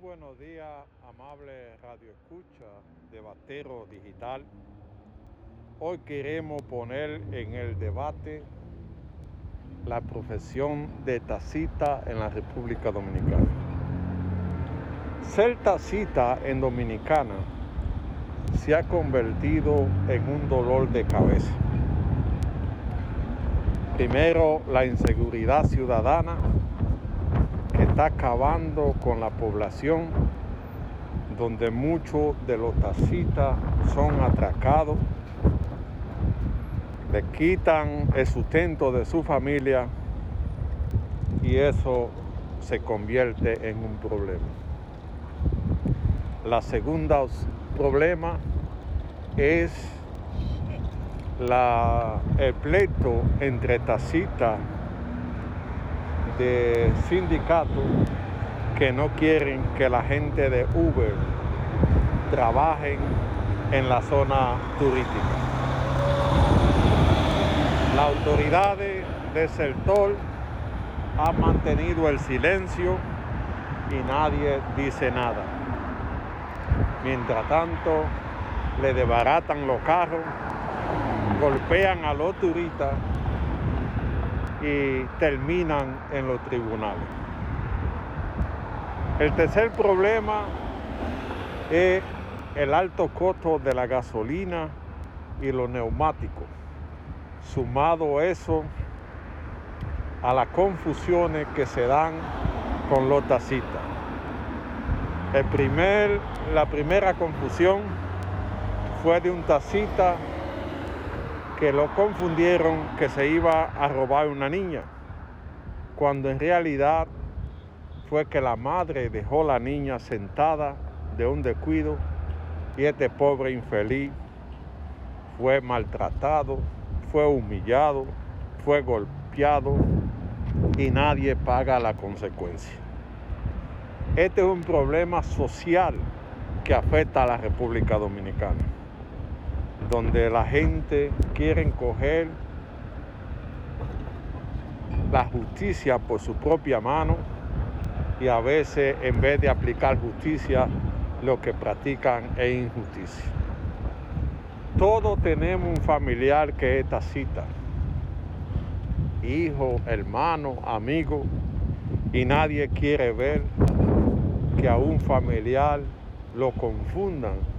buenos días, amable Radio Escucha de Batero Digital. Hoy queremos poner en el debate la profesión de tacita en la República Dominicana. Ser tacita en Dominicana se ha convertido en un dolor de cabeza. Primero, la inseguridad ciudadana está acabando con la población, donde muchos de los tacitas son atracados, le quitan el sustento de su familia y eso se convierte en un problema. La segunda problema es la, el pleito entre tacitas de sindicatos que no quieren que la gente de Uber trabajen en la zona turística. Las autoridades del sector han mantenido el silencio y nadie dice nada. Mientras tanto, le desbaratan los carros, golpean a los turistas y terminan en los tribunales. El tercer problema es el alto costo de la gasolina y los neumáticos. Sumado eso a las confusiones que se dan con los taxistas. El primer, la primera confusión fue de un taxista que lo confundieron que se iba a robar una niña, cuando en realidad fue que la madre dejó la niña sentada de un descuido y este pobre infeliz fue maltratado, fue humillado, fue golpeado y nadie paga la consecuencia. Este es un problema social que afecta a la República Dominicana donde la gente quiere coger la justicia por su propia mano y a veces en vez de aplicar justicia lo que practican es injusticia. Todos tenemos un familiar que es tacita, hijo, hermano, amigo, y nadie quiere ver que a un familiar lo confundan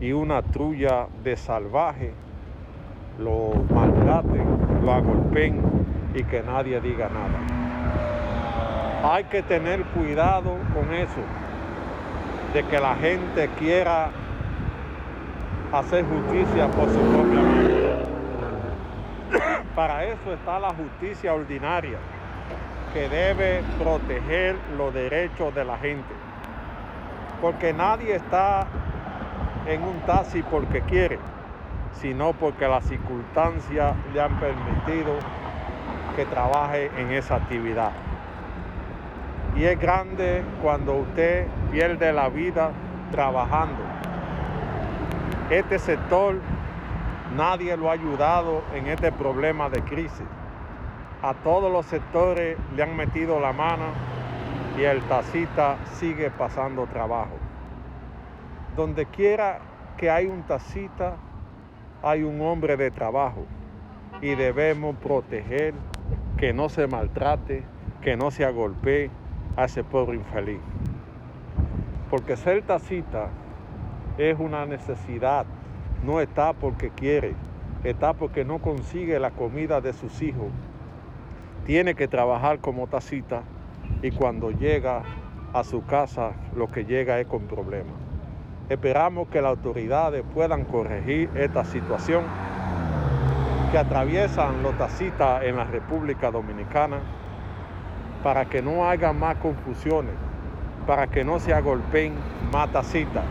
y una trulla de salvaje lo maltraten, lo agolpen y que nadie diga nada. Hay que tener cuidado con eso, de que la gente quiera hacer justicia por su propia mano. Para eso está la justicia ordinaria, que debe proteger los derechos de la gente. Porque nadie está en un taxi porque quiere, sino porque las circunstancias le han permitido que trabaje en esa actividad. Y es grande cuando usted pierde la vida trabajando. Este sector nadie lo ha ayudado en este problema de crisis. A todos los sectores le han metido la mano y el taxista sigue pasando trabajo. Donde quiera que hay un tacita, hay un hombre de trabajo y debemos proteger que no se maltrate, que no se agolpee a ese pobre infeliz. Porque ser tacita es una necesidad, no está porque quiere, está porque no consigue la comida de sus hijos. Tiene que trabajar como tacita y cuando llega a su casa lo que llega es con problemas. Esperamos que las autoridades puedan corregir esta situación que atraviesan los tacitas en la República Dominicana para que no haya más confusiones, para que no se agolpen más tacitas,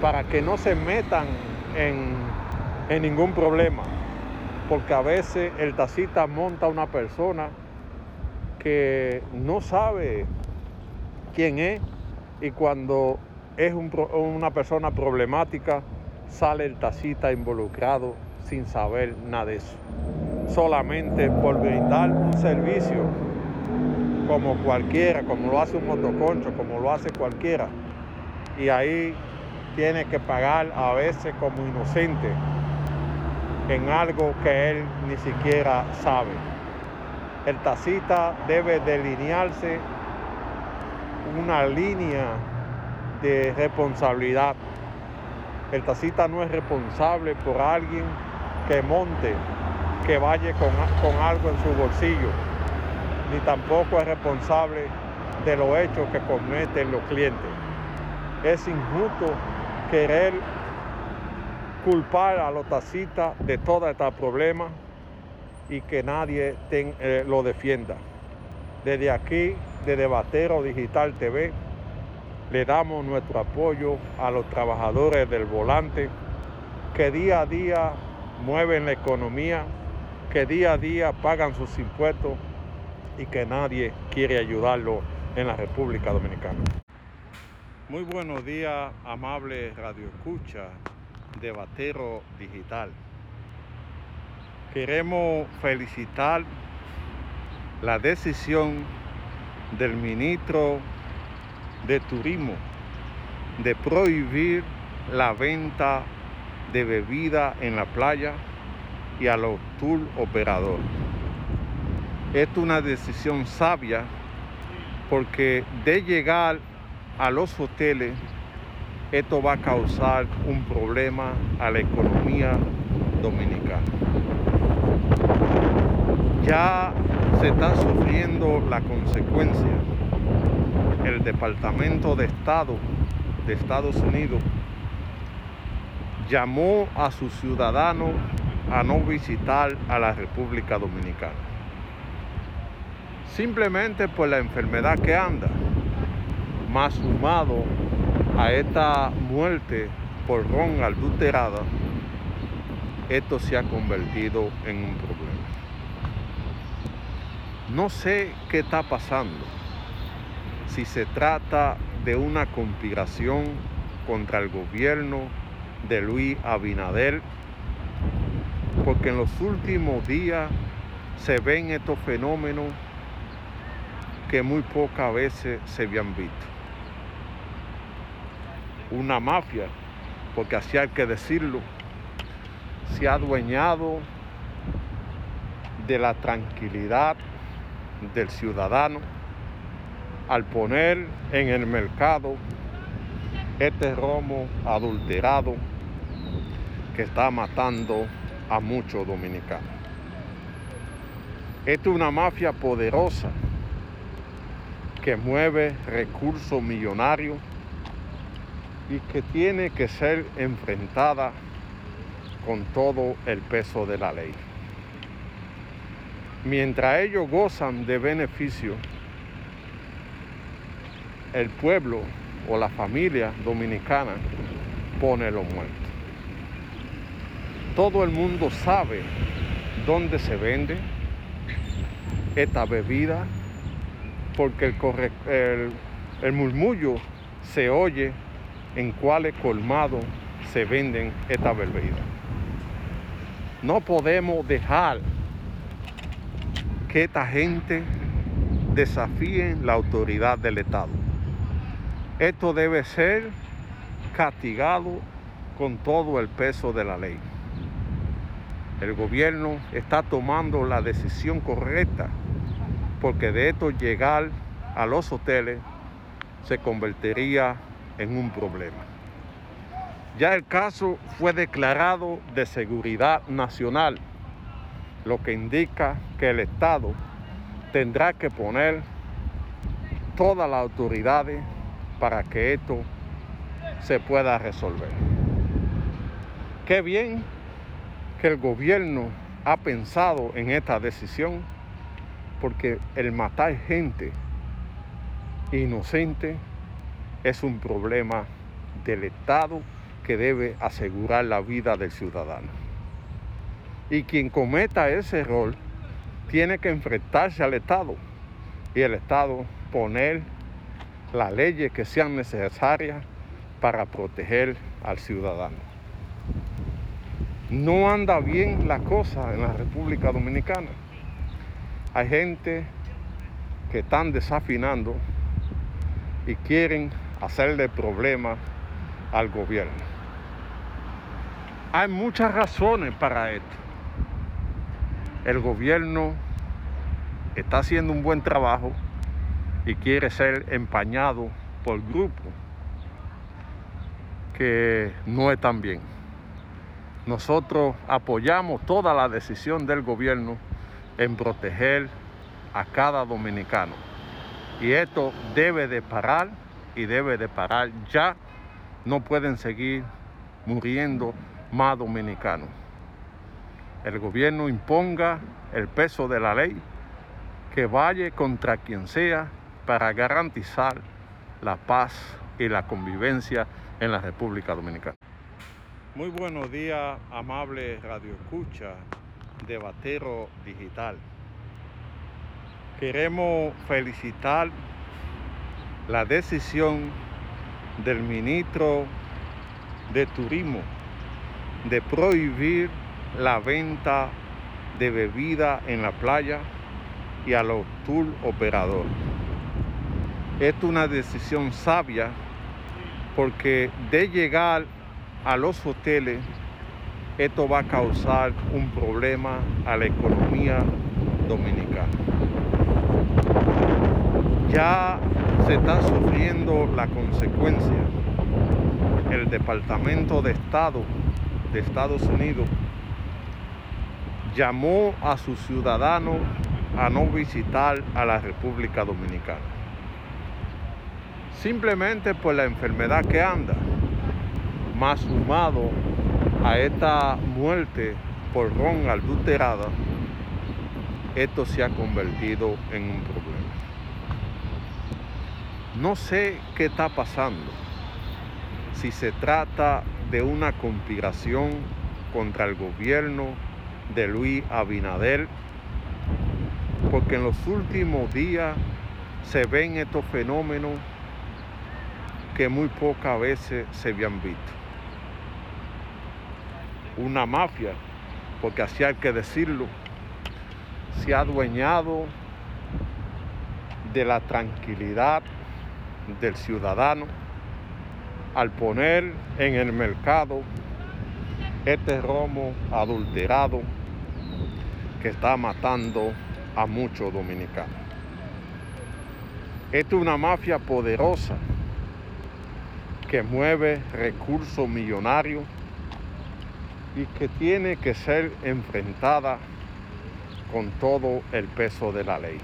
para que no se metan en, en ningún problema, porque a veces el tacita monta una persona que no sabe quién es y cuando es una persona problemática, sale el tacita involucrado sin saber nada de eso. Solamente por brindar un servicio como cualquiera, como lo hace un motoconcho, como lo hace cualquiera. Y ahí tiene que pagar a veces como inocente en algo que él ni siquiera sabe. El tacita debe delinearse una línea de responsabilidad. El tacita no es responsable por alguien que monte, que vaya con, con algo en su bolsillo, ni tampoco es responsable de los hechos que cometen los clientes. Es injusto querer culpar a los tacitas de todo este problema y que nadie eh, lo defienda. Desde aquí, de Debatero Digital TV, le damos nuestro apoyo a los trabajadores del volante que día a día mueven la economía, que día a día pagan sus impuestos y que nadie quiere ayudarlo en la República Dominicana. Muy buenos días, amable Radio Escucha de Batero Digital. Queremos felicitar la decisión del ministro de Turismo de prohibir la venta de bebida en la playa y a los tour operadores. es una decisión sabia porque de llegar a los hoteles esto va a causar un problema a la economía dominicana. Ya se está sufriendo la consecuencia. El Departamento de Estado de Estados Unidos llamó a sus ciudadanos a no visitar a la República Dominicana. Simplemente por la enfermedad que anda, más sumado a esta muerte por ron adulterada, esto se ha convertido en un problema. No sé qué está pasando, si se trata de una conspiración contra el gobierno de Luis Abinader, porque en los últimos días se ven estos fenómenos que muy pocas veces se habían visto. Una mafia, porque así hay que decirlo, se ha adueñado de la tranquilidad del ciudadano al poner en el mercado este romo adulterado que está matando a muchos dominicanos. Es una mafia poderosa que mueve recursos millonarios y que tiene que ser enfrentada con todo el peso de la ley. Mientras ellos gozan de beneficio, el pueblo o la familia dominicana pone los muertos. Todo el mundo sabe dónde se vende esta bebida porque el, murmullo se oye en cuáles colmados se venden estas bebidas. No podemos dejar que esta gente desafíe la autoridad del Estado. Esto debe ser castigado con todo el peso de la ley. El gobierno está tomando la decisión correcta porque de esto llegar a los hoteles se convertiría en un problema. Ya el caso fue declarado de seguridad nacional, lo que indica que el Estado tendrá que poner todas las autoridades para que esto se pueda resolver. Qué bien que el gobierno ha pensado en esta decisión, porque el matar gente inocente es un problema del Estado que debe asegurar la vida del ciudadano. Y quien cometa ese error tiene que enfrentarse al Estado y el Estado poner las leyes que sean necesarias para proteger al ciudadano. No anda bien la cosa en la República Dominicana. Hay gente que están desafinando y quieren hacerle problema al gobierno. Hay muchas razones para esto. El gobierno está haciendo un buen trabajo y quiere ser empañado por grupos que no están bien. Nosotros apoyamos toda la decisión del gobierno en proteger a cada dominicano. Y esto debe de parar y debe de parar ya. No pueden seguir muriendo más dominicanos. El gobierno imponga el peso de la ley que vaya contra quien sea para garantizar la paz y la convivencia en la República Dominicana. Muy buenos días, amable Radio Escucha de Batero Digital. Queremos felicitar la decisión del ministro de Turismo de prohibir la venta de bebida en la playa y a los tour operadores. Es una decisión sabia porque de llegar a los hoteles esto va a causar un problema a la economía dominicana. Ya se está sufriendo la consecuencia. El Departamento de Estado de Estados Unidos llamó a sus ciudadanos a no visitar a la República Dominicana. Simplemente por la enfermedad que anda, más sumado a esta muerte por ron adulterada, esto se ha convertido en un problema. No sé qué está pasando, si se trata de una conspiración contra el gobierno de Luis Abinader, porque en los últimos días se ven estos fenómenos que muy pocas veces se habían visto una mafia, porque así hay que decirlo, se ha adueñado de la tranquilidad del ciudadano al poner en el mercado este romo adulterado que está matando a muchos dominicanos. Esta es una mafia poderosa que mueve recursos millonarios y que tiene que ser enfrentada con todo el peso de la ley.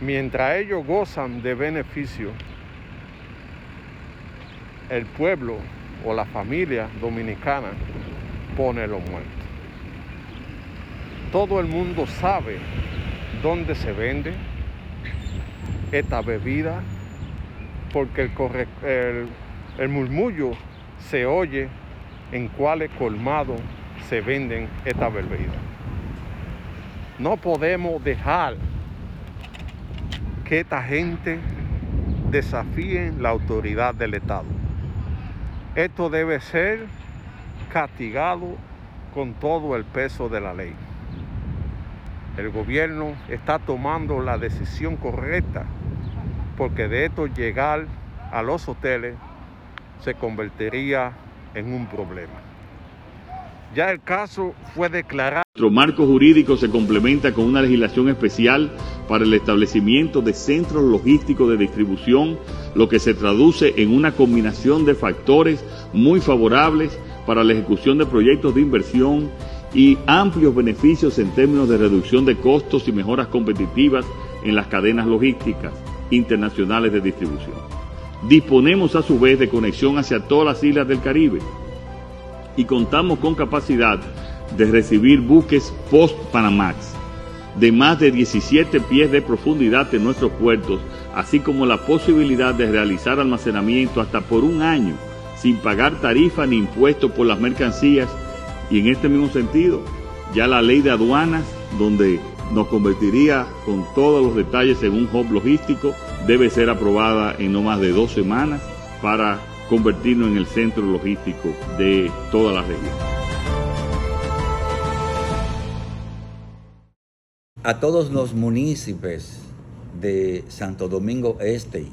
Mientras ellos gozan de beneficio, el pueblo o la familia dominicana pone los muertos. Todo el mundo sabe dónde se vende esta bebida porque el, murmullo se oye en cuáles colmados se venden estas bebidas. No podemos dejar que esta gente desafíe la autoridad del Estado. Esto debe ser castigado con todo el peso de la ley. El gobierno está tomando la decisión correcta porque de esto llegar a los hoteles se convertiría en un problema. Ya el caso fue declarado. Nuestro marco jurídico se complementa con una legislación especial para el establecimiento de centros logísticos de distribución, lo que se traduce en una combinación de factores muy favorables para la ejecución de proyectos de inversión y amplios beneficios en términos de reducción de costos y mejoras competitivas en las cadenas logísticas internacionales de distribución. Disponemos a su vez de conexión hacia todas las islas del Caribe y contamos con capacidad de recibir buques post-Panamax de más de 17 pies de profundidad en nuestros puertos, así como la posibilidad de realizar almacenamiento hasta por un año sin pagar tarifa ni impuestos por las mercancías. Y en este mismo sentido, ya la ley de aduanas, donde nos convertiría con todos los detalles en un hub logístico, debe ser aprobada en no más de dos semanas para convertirnos en el centro logístico de toda la región. A todos los municipios de Santo Domingo Este,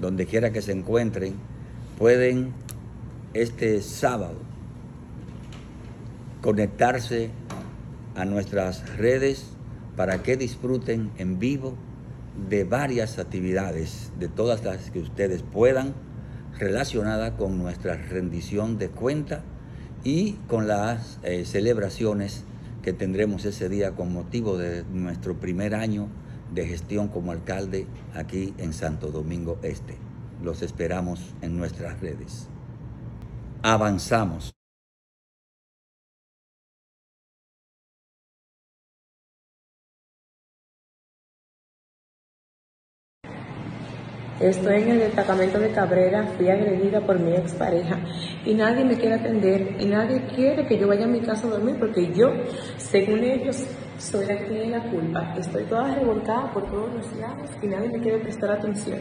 donde quiera que se encuentren, pueden este sábado conectarse a nuestras redes para que disfruten en vivo de varias actividades, de todas las que ustedes puedan, relacionadas con nuestra rendición de cuenta y con las eh, celebraciones que tendremos ese día con motivo de nuestro primer año de gestión como alcalde aquí en Santo Domingo Este. Los esperamos en nuestras redes. Avanzamos. Estoy en el destacamento de Cabrera, fui agredida por mi expareja y nadie me quiere atender y nadie quiere que yo vaya a mi casa a dormir porque yo, según ellos, soy la que tiene la culpa. Estoy toda revolcada por todos los lados y nadie me quiere prestar atención.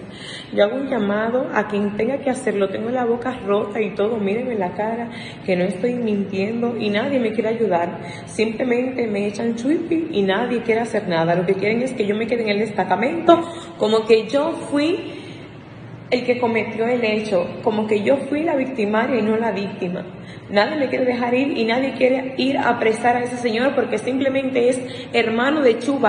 Yo hago un llamado a quien tenga que hacerlo. Tengo la boca rota y todo. Mírenme la cara, que no estoy mintiendo y nadie me quiere ayudar. Simplemente me echan chuipi y nadie quiere hacer nada. Lo que quieren es que yo me quede en el destacamento como que yo fui el que cometió el hecho, como que yo fui la victimaria y no la víctima. Nadie me quiere dejar ir y nadie quiere ir a apresar a ese señor porque simplemente es hermano de Chu.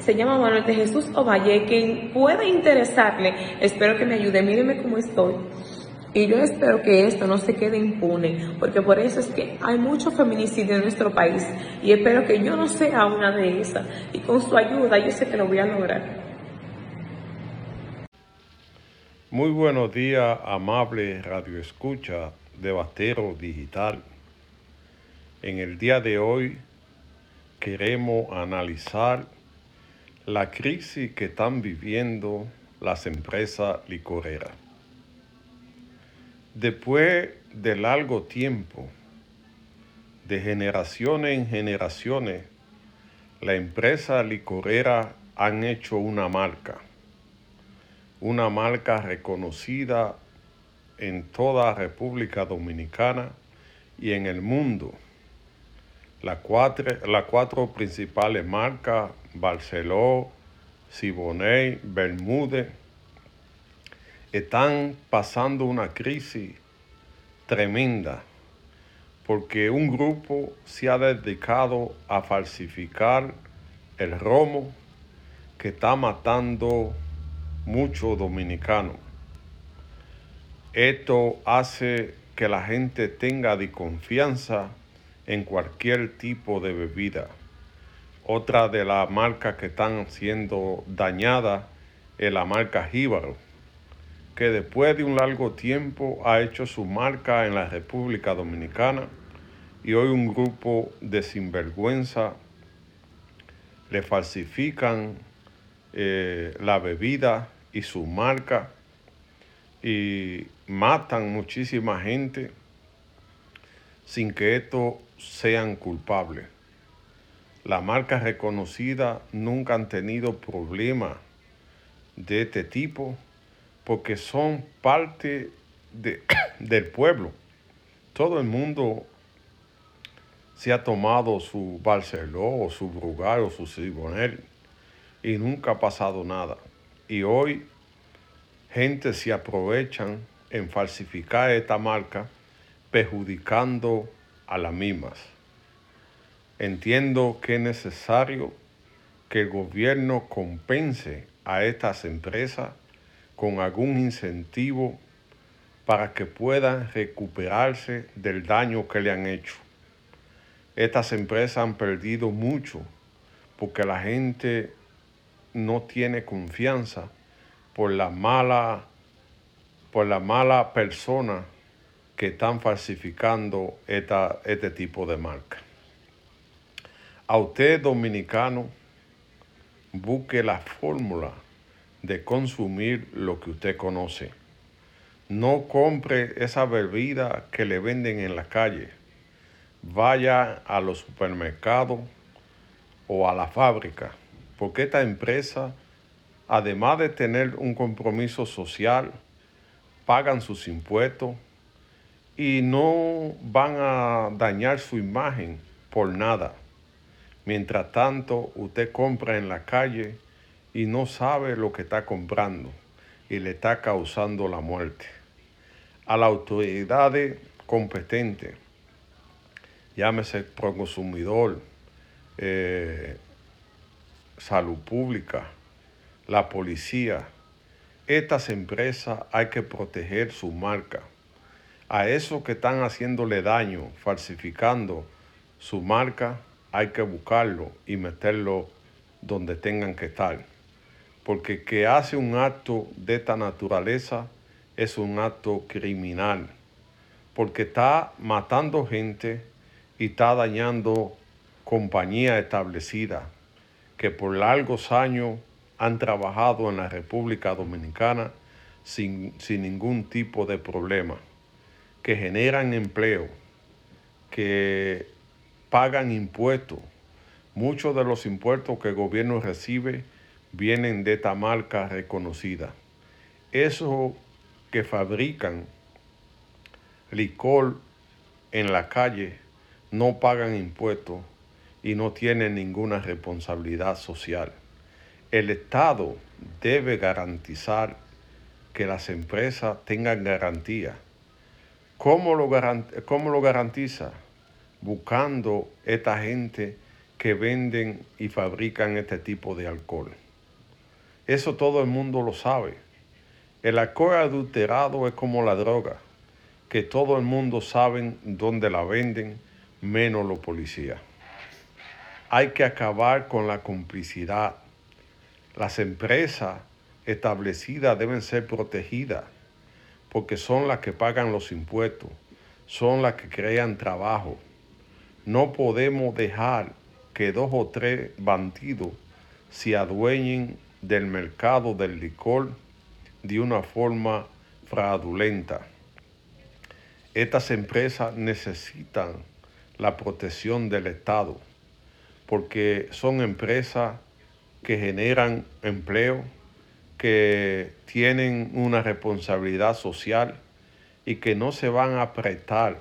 Se llama Manuel de Jesús Ovalle. Quien pueda interesarle, espero que me ayude. Mírenme cómo estoy. Y yo espero que esto no se quede impune, porque por eso es que hay mucho feminicidio en nuestro país. Y espero que yo no sea una de esas. Y con su ayuda yo sé que lo voy a lograr. Muy buenos días, amable Radio Escucha de Bastero Digital. En el día de hoy queremos analizar la crisis que están viviendo las empresas licoreras. Después de largo tiempo, de generaciones en generaciones, la empresa licorera han hecho una marca una marca reconocida en toda República Dominicana y en el mundo. Las cuatro, cuatro principales marcas, Barceló, Siboney, Bermúdez, están pasando una crisis tremenda porque un grupo se ha dedicado a falsificar el romo que está matando mucho dominicano. Esto hace que la gente tenga desconfianza en cualquier tipo de bebida. Otra de las marcas que están siendo dañadas es la marca Jíbaro, que después de un largo tiempo ha hecho su marca en la República Dominicana y hoy un grupo de sinvergüenza le falsifican eh, la bebida y su marca y matan muchísima gente sin que estos sean culpables. Las marcas reconocidas nunca han tenido problemas de este tipo porque son parte de, del pueblo. Todo el mundo se ha tomado su Barceló o su Brugal o su Sibonel y nunca ha pasado nada. Y hoy gente se aprovechan en falsificar esta marca perjudicando a las mismas. Entiendo que es necesario que el gobierno compense a estas empresas con algún incentivo para que puedan recuperarse del daño que le han hecho. Estas empresas han perdido mucho porque la gente no tiene confianza por la mala, por la mala persona que están falsificando esta, este tipo de marca. A usted dominicano, busque la fórmula de consumir lo que usted conoce. No compre esa bebida que le venden en la calle. Vaya a los supermercados o a la fábrica porque esta empresa, además de tener un compromiso social, pagan sus impuestos y no van a dañar su imagen por nada. Mientras tanto, usted compra en la calle y no sabe lo que está comprando y le está causando la muerte. A las autoridades competentes, llámese consumidor, eh, salud pública, la policía, estas empresas hay que proteger su marca. A esos que están haciéndole daño, falsificando su marca, hay que buscarlo y meterlo donde tengan que estar. Porque que hace un acto de esta naturaleza es un acto criminal. Porque está matando gente y está dañando compañía establecida que por largos años han trabajado en la República Dominicana sin, sin ningún tipo de problema, que generan empleo, que pagan impuestos. Muchos de los impuestos que el gobierno recibe vienen de esta marca reconocida. Esos que fabrican licor en la calle no pagan impuestos y no tienen ninguna responsabilidad social. El Estado debe garantizar que las empresas tengan garantía. ¿Cómo lo, cómo lo garantiza? buscando esta gente que venden y fabrican este tipo de alcohol. Eso todo el mundo lo sabe. El alcohol adulterado es como la droga, que todo el mundo sabe dónde la venden, menos los policías. Hay que acabar con la complicidad. Las empresas establecidas deben ser protegidas porque son las que pagan los impuestos, son las que crean trabajo, no podemos dejar que dos o tres bandidos se adueñen del mercado del licor de una forma fraudulenta. Estas empresas necesitan la protección del Estado porque son empresas que generan empleo, que tienen una responsabilidad social y que no se van a prestar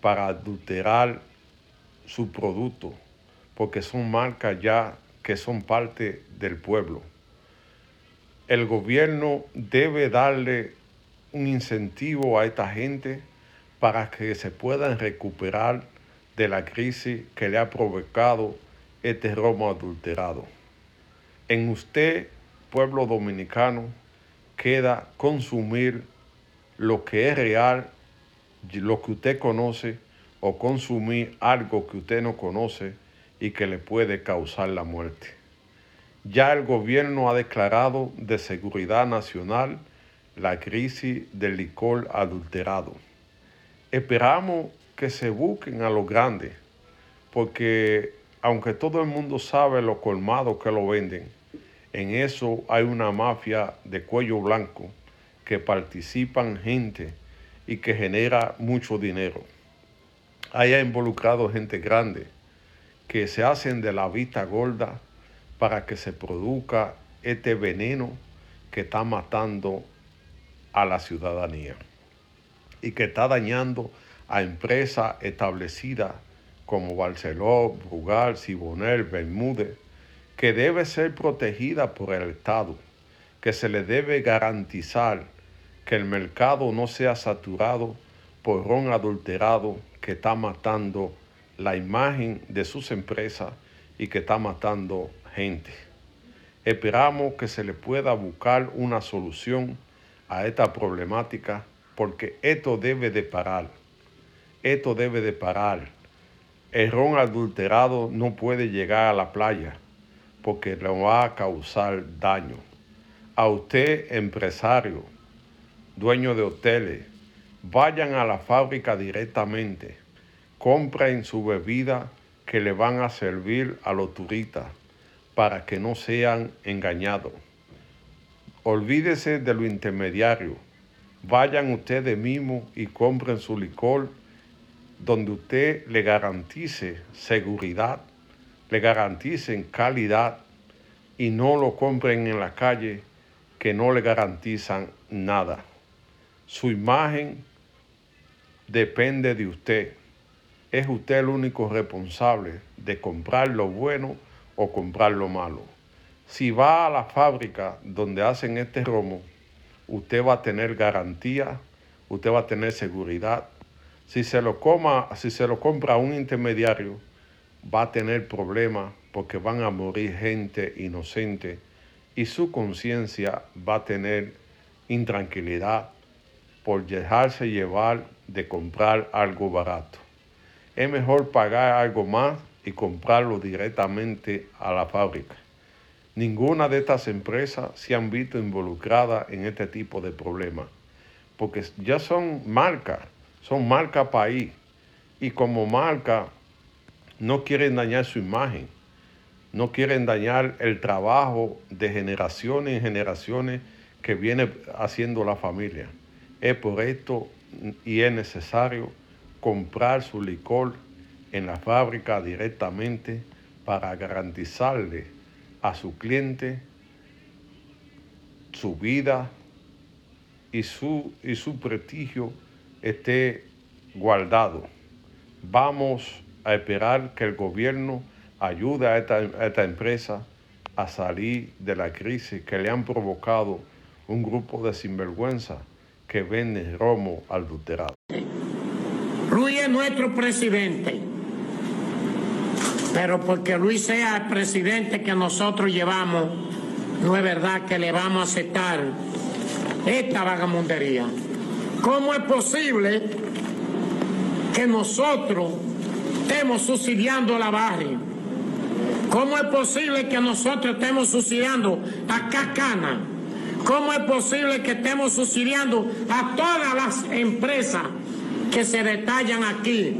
para adulterar su producto, porque son marcas ya que son parte del pueblo. El gobierno debe darle un incentivo a esta gente para que se puedan recuperar de la crisis que le ha provocado este romo adulterado. En usted, pueblo dominicano, queda consumir lo que es real, lo que usted conoce o consumir algo que usted no conoce y que le puede causar la muerte. Ya el gobierno ha declarado de seguridad nacional la crisis del licor adulterado. Esperamos que se busquen a los grandes, porque aunque todo el mundo sabe lo colmado que lo venden, en eso hay una mafia de cuello blanco que participan gente y que genera mucho dinero. Haya involucrado gente grande que se hacen de la vista gorda para que se produzca este veneno que está matando a la ciudadanía y que está dañando a empresas establecidas como Barceló, Brugal, Sibonel, Bermúdez, que debe ser protegida por el Estado, que se le debe garantizar que el mercado no sea saturado por ron adulterado que está matando la imagen de sus empresas y que está matando gente. Esperamos que se le pueda buscar una solución a esta problemática porque esto debe de parar. Esto debe de parar. El ron adulterado no puede llegar a la playa porque le va a causar daño. A usted, empresario, dueño de hoteles, vayan a la fábrica directamente, compren su bebida que le van a servir a los turistas para que no sean engañados. Olvídese de lo intermediario. Vayan ustedes mismos y compren su licor donde usted le garantice seguridad, le garanticen calidad y no lo compren en la calle que no le garantizan nada. Su imagen depende de usted. es usted el único responsable de comprar lo bueno o comprar lo malo. Si va a la fábrica donde hacen este romo, usted va a tener garantía, usted va a tener seguridad. Si se lo, coma, si se lo compra a un intermediario, va a tener problemas porque van a morir gente inocente y su conciencia va a tener intranquilidad por dejarse llevar de comprar algo barato. Es mejor pagar algo más y comprarlo directamente a la fábrica. Ninguna de estas empresas se han visto involucradas en este tipo de problemas, porque ya son marcas, son marca país, y como marca no quieren dañar su imagen, no quieren dañar el trabajo de generaciones en generaciones que viene haciendo la familia. Es por esto y es necesario comprar su licor en la fábrica directamente para garantizarle a su cliente su vida y su, y su prestigio esté guardado. Vamos a esperar que el gobierno ayude a esta, empresa a salir de la crisis que le han provocado un grupo de sinvergüenza que vende romo adulterado. Luis es nuestro presidente, pero porque Luis sea el presidente que nosotros llevamos, no es verdad que le vamos a aceptar esta vagamundería. ¿Cómo es posible que nosotros estemos subsidiando la barria? ¿Cómo es posible que nosotros estemos subsidiando a Cacana? ¿Cómo es posible que estemos subsidiando a todas las empresas que se detallan aquí?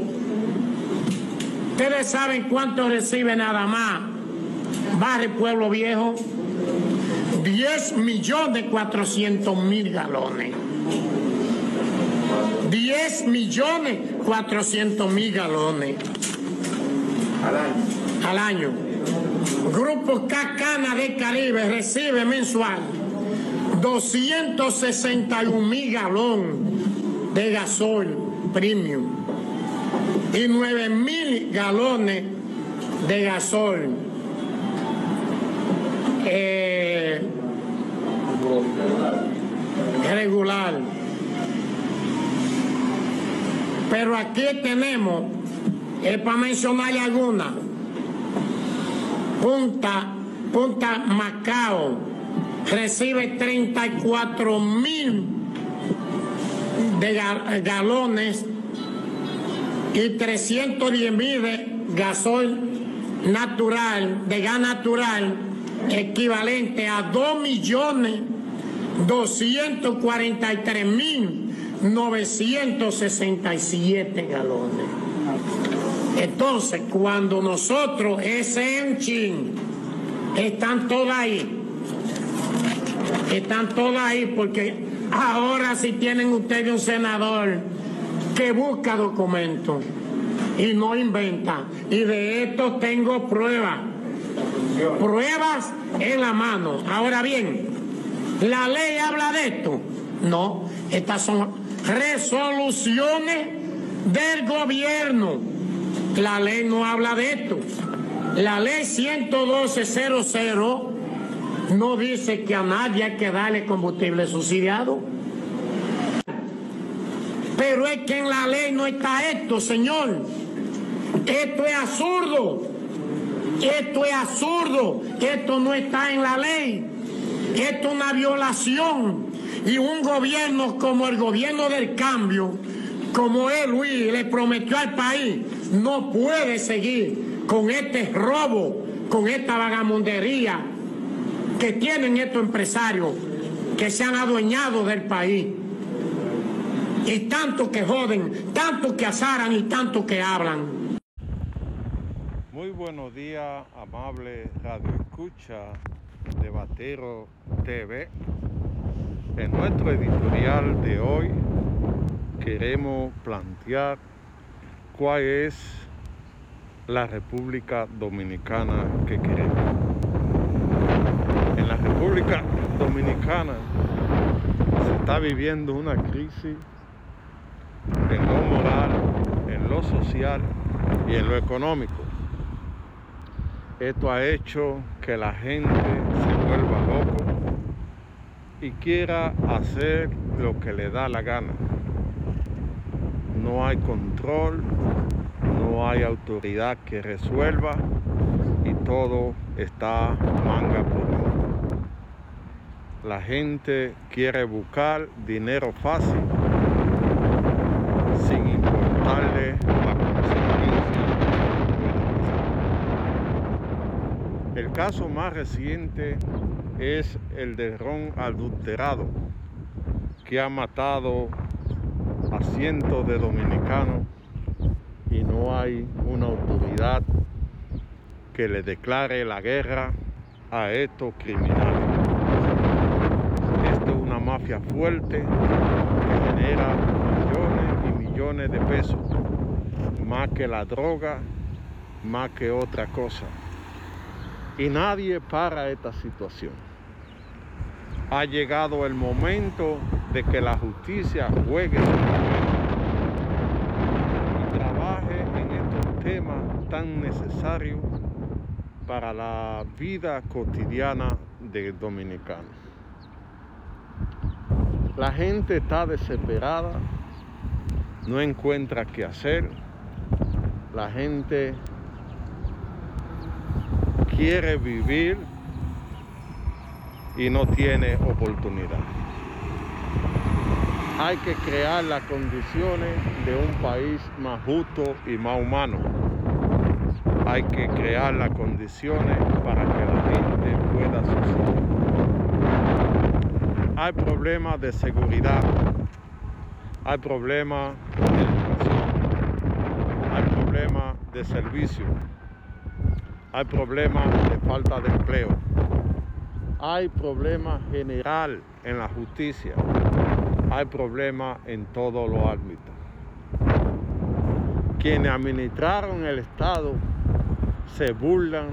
Ustedes saben cuánto recibe nada más Barrio Pueblo Viejo. 10 millones 400 mil galones. 10 millones 400 mil galones. Al año. Al año. Grupo Cacana de Caribe recibe mensual 261 mil galones de gasol premium y 9 mil galones de gasol eh, regular. Pero aquí tenemos, es para mencionar alguna, Punta, Punta Macao recibe 34 mil de galones y 310 mil de gasol natural, de gas natural, equivalente a 2 millones 243 mil 967 galones. Entonces, cuando nosotros, ese enchin, están todos ahí, están todos ahí porque ahora si tienen ustedes un senador que busca documentos y no inventa. Y de esto tengo pruebas. Pruebas en la mano. Ahora bien, ¿la ley habla de esto? No, estas son resoluciones del gobierno. La ley no habla de esto. La ley 112.00 no dice que a nadie hay que darle combustible subsidiado. Pero es que en la ley no está esto, señor. Esto es absurdo. Esto es absurdo. Esto no está en la ley. Esto es una violación. Y un gobierno como el gobierno del cambio, como él, Luis, le prometió al país, no puede seguir con este robo, con esta vagamundería que tienen estos empresarios que se han adueñado del país. Y tanto que joden, tanto que azaran y tanto que hablan. Muy buenos días, amable Radio Escucha de Batero TV. En nuestro editorial de hoy queremos plantear cuál es la República Dominicana que queremos. En la República Dominicana se está viviendo una crisis en lo moral, en lo social y en lo económico. Esto ha hecho que la gente se vuelva loco y quiera hacer lo que le da la gana. No hay control, no hay autoridad que resuelva y todo está manga por La gente quiere buscar dinero fácil sin importarle la consecuencia. El caso más reciente es el de ron adulterado que ha matado a cientos de dominicanos y no hay una autoridad que le declare la guerra a estos criminales. Esto es una mafia fuerte que genera millones y millones de pesos, más que la droga, más que otra cosa. Y nadie para esta situación. Ha llegado el momento de que la justicia juegue y trabaje en estos temas tan necesarios para la vida cotidiana del dominicano. La gente está desesperada, no encuentra qué hacer, la gente quiere vivir y no tiene oportunidad. Hay que crear las condiciones de un país más justo y más humano. Hay que crear las condiciones para que la gente pueda subsistir. Hay problemas de seguridad, hay problemas de educación, hay problemas de servicio, hay problemas de falta de empleo, hay problemas general en la justicia, hay problemas en todos los ámbitos. Quienes administraron el Estado se burlan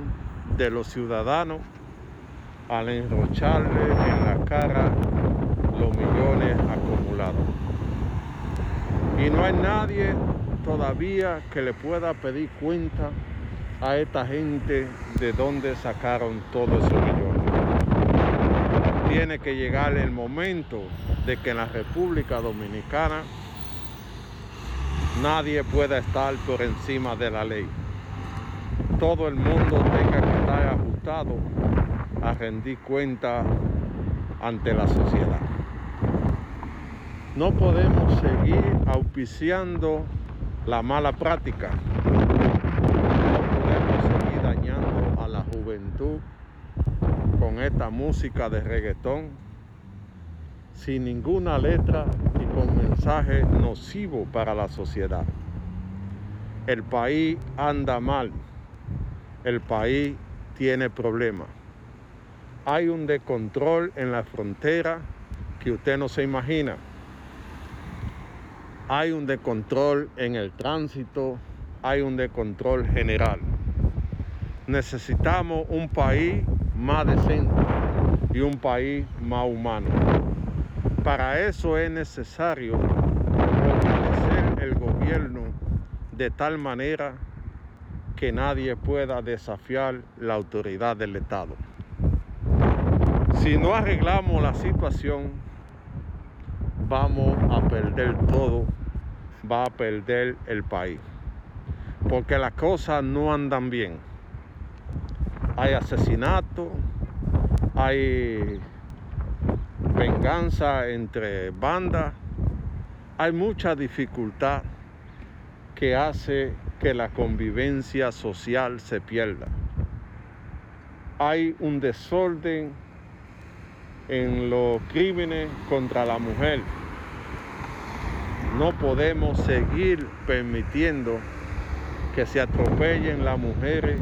de los ciudadanos al enrocharle en la cara los millones acumulados. Y no hay nadie todavía que le pueda pedir cuenta a esta gente de dónde sacaron todos esos millones. Tiene que llegar el momento de que en la República Dominicana nadie pueda estar por encima de la ley. Todo el mundo tenga que estar ajustado a rendir cuenta ante la sociedad. No podemos seguir auspiciando la mala práctica. No podemos seguir dañando a la juventud con esta música de reggaetón sin ninguna letra y con mensaje nocivo para la sociedad. El país anda mal, el país tiene problemas. Hay un descontrol en la frontera que usted no se imagina. Hay un descontrol en el tránsito, hay un descontrol general. Necesitamos un país más decente y un país más humano. Para eso es necesario fortalecer el gobierno de tal manera que nadie pueda desafiar la autoridad del Estado. Si no arreglamos la situación, vamos a perder todo, va a perder el país, porque las cosas no andan bien. Hay asesinatos, hay venganza entre bandas, hay mucha dificultad que hace que la convivencia social se pierda. Hay un desorden en los crímenes contra la mujer. No podemos seguir permitiendo que se atropellen las mujeres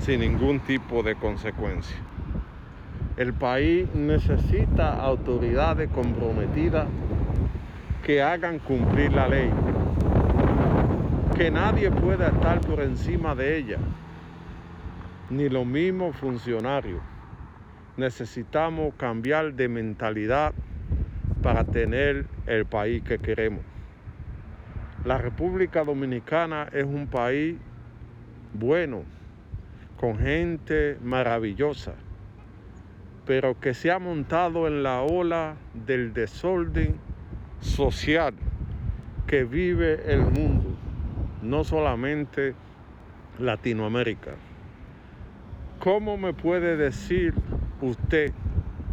sin ningún tipo de consecuencia. El país necesita autoridades comprometidas que hagan cumplir la ley, que nadie pueda estar por encima de ella, ni los mismos funcionarios. Necesitamos cambiar de mentalidad para tener el país que queremos. La República Dominicana es un país bueno, con gente maravillosa, pero que se ha montado en la ola del desorden social que vive el mundo, no solamente Latinoamérica. ¿Cómo me puede decir usted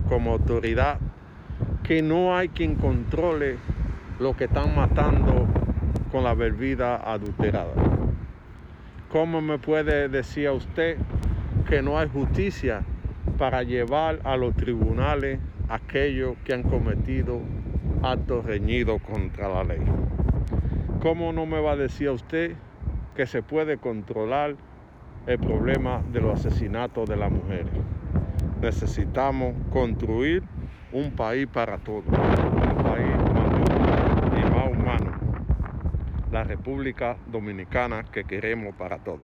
como autoridad que no hay quien controle lo que están matando con la bebida adulterada? ¿Cómo me puede decir a usted que no hay justicia para llevar a los tribunales aquellos que han cometido actos reñidos contra la ley? ¿Cómo no me va a decir a usted que se puede controlar el problema de los asesinatos de las mujeres? Necesitamos construir un país para todos, un país más justo y más humano, la República Dominicana que queremos para todos.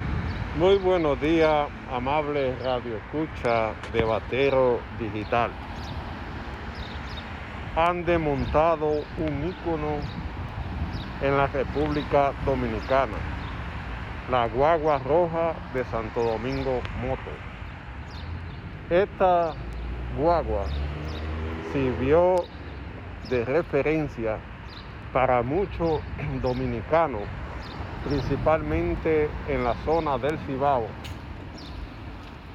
Muy buenos días, amable Radio Escucha de Batero Digital. Han desmontado un ícono en la República Dominicana, la guagua roja de Santo Domingo Moto. Esta guagua sirvió de referencia para muchos dominicanos, principalmente en la zona del Cibao,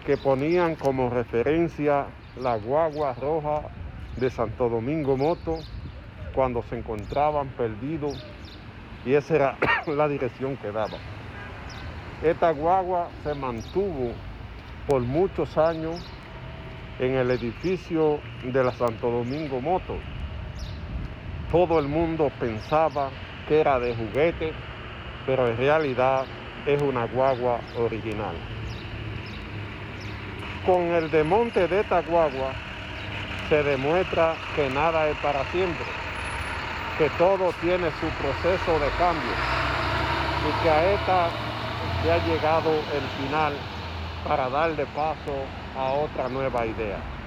que ponían como referencia la guagua roja de Santo Domingo Moto cuando se encontraban perdidos y esa era la dirección que daba. Esta guagua se mantuvo por muchos años en el edificio de la Santo Domingo Moto. Todo el mundo pensaba que era de juguete, pero en realidad es una guagua original. Con el demonte de esta guagua se demuestra que nada es para siempre, que todo tiene su proceso de cambio y que a esta ya ha llegado el final para darle paso a otra nueva idea.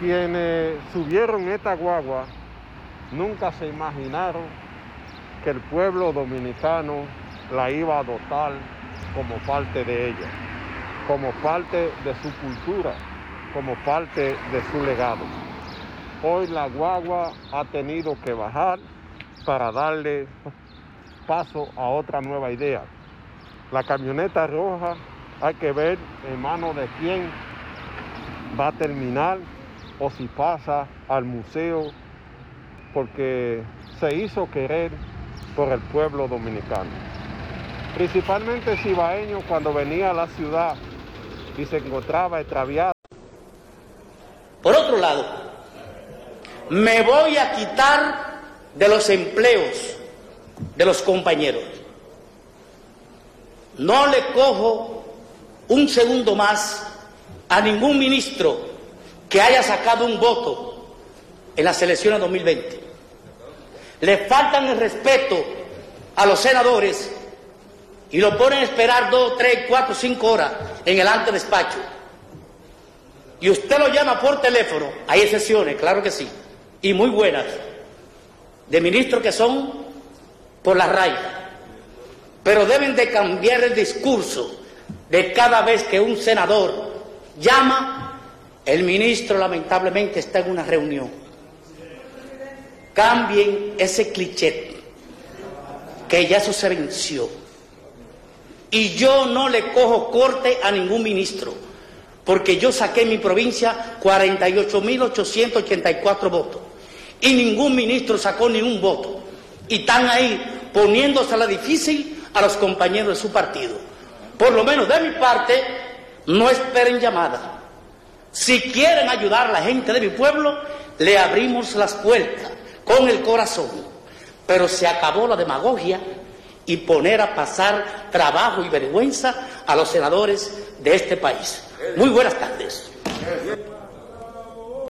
Quienes subieron esta guagua nunca se imaginaron que el pueblo dominicano la iba a dotar como parte de ella, como parte de su cultura, como parte de su legado. Hoy la guagua ha tenido que bajar para darle paso a otra nueva idea. La camioneta roja hay que ver en manos de quién va a terminar o si pasa al museo porque se hizo querer por el pueblo dominicano. Principalmente cibaeño cuando venía a la ciudad y se encontraba extraviado. Por otro lado, me voy a quitar de los empleos de los compañeros. No le cojo un segundo más a ningún ministro que haya sacado un voto en las elecciones 2020. Le faltan el respeto a los senadores y lo ponen a esperar dos, tres, cuatro, cinco horas en el ante despacho. Y usted lo llama por teléfono, hay excepciones, claro que sí, y muy buenas, de ministros que son por la raya. Pero deben de cambiar el discurso de cada vez que un senador llama, el ministro lamentablemente está en una reunión. Cambien ese cliché, que ya eso. Y yo no le cojo corte a ningún ministro, porque yo saqué en mi provincia 48.884 votos y ningún ministro sacó ni un voto. Y están ahí poniéndose a la difícil a los compañeros de su partido. Por lo menos de mi parte, no esperen llamada. Si quieren ayudar a la gente de mi pueblo, le abrimos las puertas con el corazón. Pero se acabó la demagogia y poner a pasar trabajo y vergüenza a los senadores de este país. Muy buenas tardes.